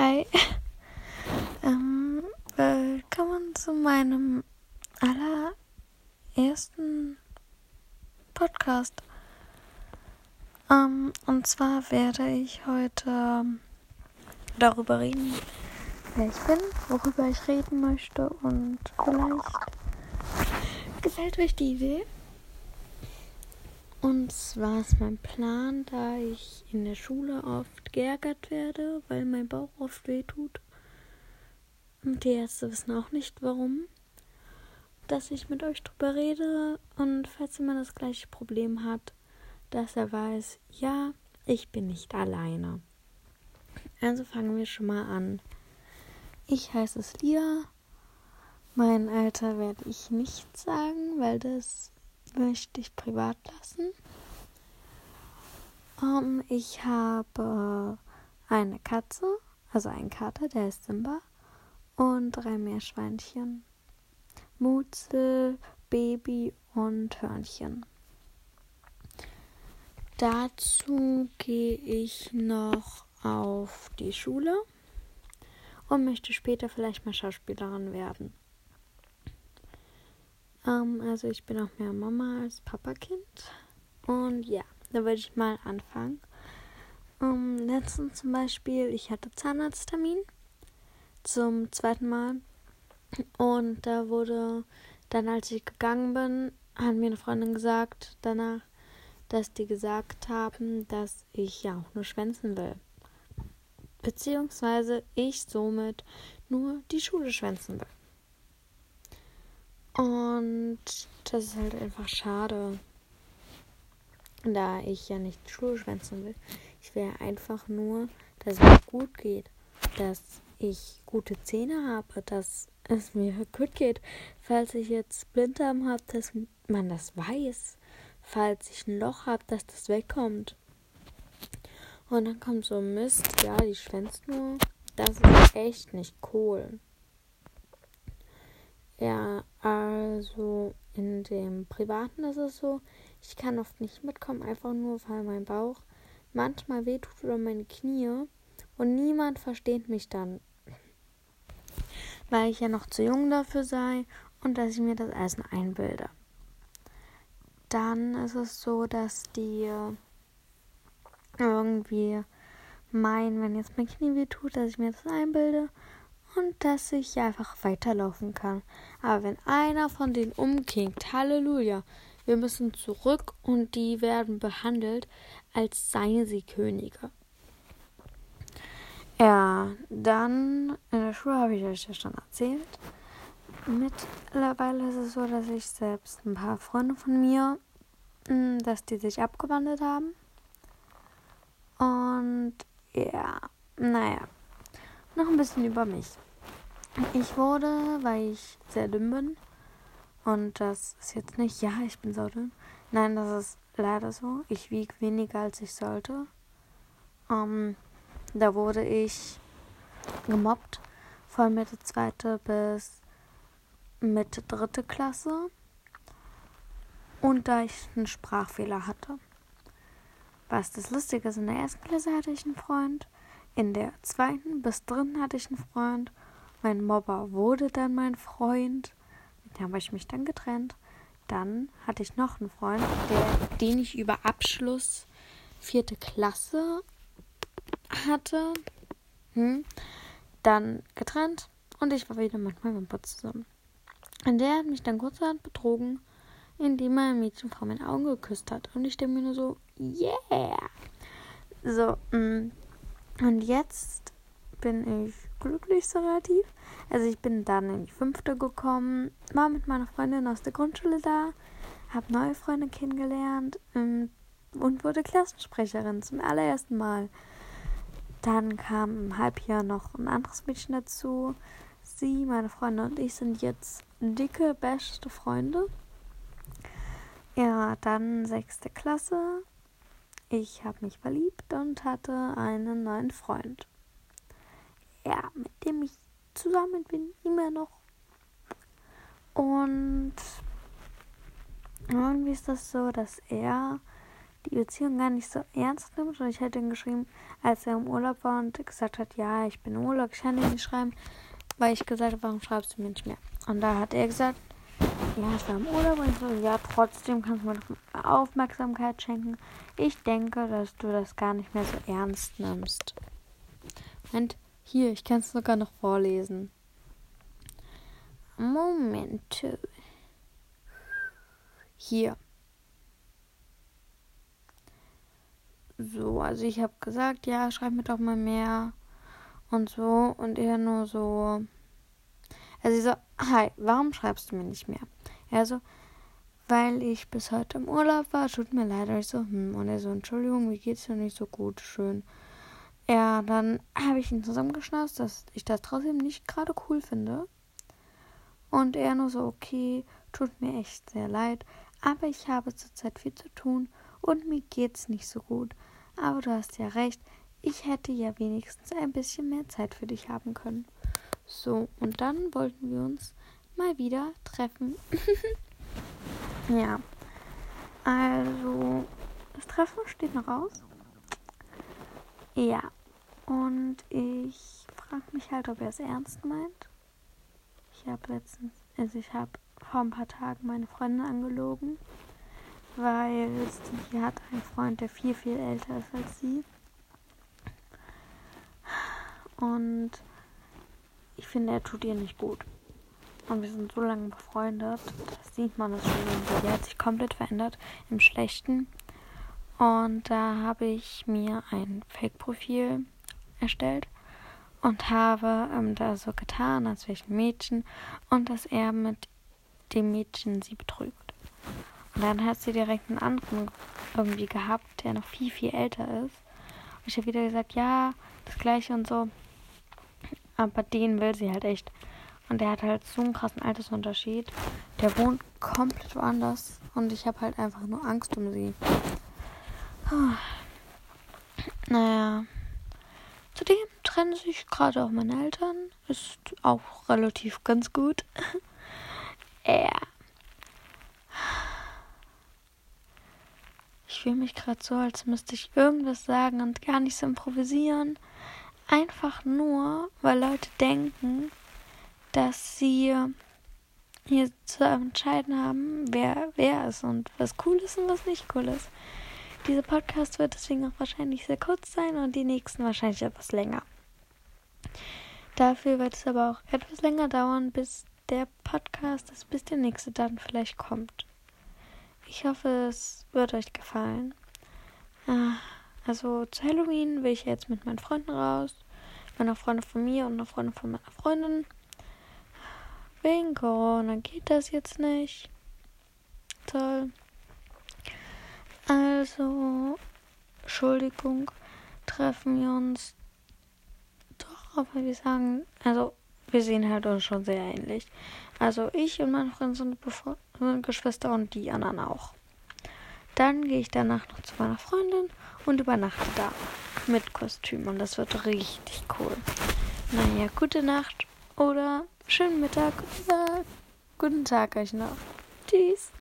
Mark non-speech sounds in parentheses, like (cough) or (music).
Hi. (laughs) ähm, willkommen zu meinem allerersten Podcast. Ähm, und zwar werde ich heute darüber reden, wer ich bin, worüber ich reden möchte und vielleicht gefällt euch die Idee. Und zwar ist mein Plan, da ich in der Schule oft geärgert werde, weil mein Bauch oft weh tut. Und die Ärzte wissen auch nicht warum. Dass ich mit euch drüber rede und falls jemand das gleiche Problem hat, dass er weiß, ja, ich bin nicht alleine. Also fangen wir schon mal an. Ich heiße Lia. Mein Alter werde ich nicht sagen, weil das möchte ich privat lassen. Um, ähm, ich habe eine Katze, also einen Kater, der ist Simba, und drei Meerschweinchen. Mutzel, Baby und Hörnchen. Dazu gehe ich noch auf die Schule und möchte später vielleicht mal Schauspielerin werden. Ähm, also ich bin auch mehr Mama als Papakind. Und ja, da würde ich mal anfangen. Ähm, letztens zum Beispiel, ich hatte Zahnarzttermin zum zweiten Mal. Und da wurde dann, als ich gegangen bin, hat mir eine Freundin gesagt danach, dass die gesagt haben, dass ich ja auch nur schwänzen will. Beziehungsweise ich somit nur die Schule schwänzen will. Und das ist halt einfach schade. Da ich ja nicht Schuhe schwänzen will. Ich will einfach nur, dass es mir gut geht. Dass ich gute Zähne habe. Dass es mir gut geht. Falls ich jetzt Blinddarm habe, dass man das weiß. Falls ich ein Loch habe, dass das wegkommt. Und dann kommt so Mist. Ja, die schwänzt nur. Das ist echt nicht cool. Ja, also in dem Privaten ist es so, ich kann oft nicht mitkommen, einfach nur weil mein Bauch manchmal wehtut oder meine Knie und niemand versteht mich dann. Weil ich ja noch zu jung dafür sei und dass ich mir das Essen einbilde. Dann ist es so, dass die irgendwie meinen, wenn jetzt mein Knie wehtut, dass ich mir das einbilde und dass ich einfach weiterlaufen kann. Aber wenn einer von denen umkickt, Halleluja, wir müssen zurück und die werden behandelt, als seien sie Könige. Ja, dann in der Schule habe ich euch ja schon erzählt. Mittlerweile ist es so, dass ich selbst ein paar Freunde von mir, hm, dass die sich abgewandelt haben. Und ja, naja, noch ein bisschen über mich. Ich wurde, weil ich sehr dünn bin, und das ist jetzt nicht, ja, ich bin so dünn. Nein, das ist leider so. Ich wiege weniger, als ich sollte. Ähm, da wurde ich gemobbt von Mitte zweite bis Mitte dritte Klasse. Und da ich einen Sprachfehler hatte. Was das Lustige ist, in der ersten Klasse hatte ich einen Freund. In der zweiten bis dritten hatte ich einen Freund. Mein Mobber wurde dann mein Freund. Mit dem habe ich mich dann getrennt. Dann hatte ich noch einen Freund, der, den ich über Abschluss vierte Klasse hatte. Hm. Dann getrennt und ich war wieder mit meinem Papa zusammen. Und der hat mich dann kurzerhand betrogen, indem er ein Mädchen vor meinen Augen geküsst hat. Und ich denke mir nur so, yeah! So, mm. und jetzt bin ich glücklich so relativ. Also ich bin dann in die fünfte gekommen, war mit meiner Freundin aus der Grundschule da, habe neue Freunde kennengelernt ähm, und wurde Klassensprecherin zum allerersten Mal. Dann kam im Halbjahr noch ein anderes Mädchen dazu. Sie, meine Freunde und ich sind jetzt dicke, beste Freunde. Ja, dann sechste Klasse. Ich habe mich verliebt und hatte einen neuen Freund ja, mit dem ich zusammen bin, immer noch. Und irgendwie ist das so, dass er die Beziehung gar nicht so ernst nimmt. Und ich hätte ihm geschrieben, als er im Urlaub war und gesagt hat, ja, ich bin im Urlaub, ich kann dir nicht schreiben, weil ich gesagt habe, warum schreibst du mir nicht mehr? Und da hat er gesagt, ja, ich war im Urlaub und so, ja, trotzdem kannst du mir doch Aufmerksamkeit schenken. Ich denke, dass du das gar nicht mehr so ernst nimmst. Und hier, ich kann es sogar noch vorlesen. Moment. Hier. So, also ich habe gesagt, ja, schreib mir doch mal mehr und so und er nur so. Also ich so, hi, warum schreibst du mir nicht mehr? Er so, weil ich bis heute im Urlaub war, tut mir leid. Und ich so, hm, und er so, Entschuldigung, wie geht's dir nicht so gut? Schön. Ja, dann habe ich ihn zusammengeschnauzt, dass ich das trotzdem nicht gerade cool finde. Und er nur so, okay, tut mir echt sehr leid, aber ich habe zurzeit viel zu tun und mir geht's nicht so gut. Aber du hast ja recht, ich hätte ja wenigstens ein bisschen mehr Zeit für dich haben können. So, und dann wollten wir uns mal wieder treffen. (laughs) ja. Also, das Treffen steht noch aus. Ja. Und ich frage mich halt, ob er es ernst meint. Ich habe letztens, also ich habe vor ein paar Tagen meine Freundin angelogen, weil sie hat einen Freund, der viel, viel älter ist als sie. Und ich finde, er tut ihr nicht gut. Und wir sind so lange befreundet, das sieht man das schon. Sie hat sich komplett verändert im Schlechten. Und da habe ich mir ein Fake-Profil erstellt und habe ähm, da so getan, als wäre ich ein Mädchen und dass er mit dem Mädchen sie betrügt. Und dann hat sie direkt einen anderen irgendwie gehabt, der noch viel, viel älter ist. Und ich habe wieder gesagt, ja, das gleiche und so. Aber den will sie halt echt. Und der hat halt so einen krassen Altersunterschied. Der wohnt komplett woanders. Und ich habe halt einfach nur Angst um sie. Naja. Zudem trennen sich gerade auch meine Eltern. Ist auch relativ ganz gut. (laughs) ja. Ich fühle mich gerade so, als müsste ich irgendwas sagen und gar nicht so improvisieren. Einfach nur, weil Leute denken, dass sie hier zu entscheiden haben, wer wer ist und was cool ist und was nicht cool ist. Dieser Podcast wird deswegen auch wahrscheinlich sehr kurz sein und die nächsten wahrscheinlich etwas länger. Dafür wird es aber auch etwas länger dauern, bis der Podcast ist, bis der nächste dann vielleicht kommt. Ich hoffe, es wird euch gefallen. Ah, also zu Halloween will ich jetzt mit meinen Freunden raus. Meiner Freundin von mir und einer Freundin von meiner Freundin. Wegen Corona geht das jetzt nicht. Toll. Also, Entschuldigung, treffen wir uns doch, aber wir sagen, also wir sehen halt uns schon sehr ähnlich. Also ich und meine Freundin sind, sind Geschwister und die anderen auch. Dann gehe ich danach noch zu meiner Freundin und übernachte da mit Kostüm und das wird richtig cool. Naja, gute Nacht oder schönen Mittag oder guten Tag euch noch. Tschüss.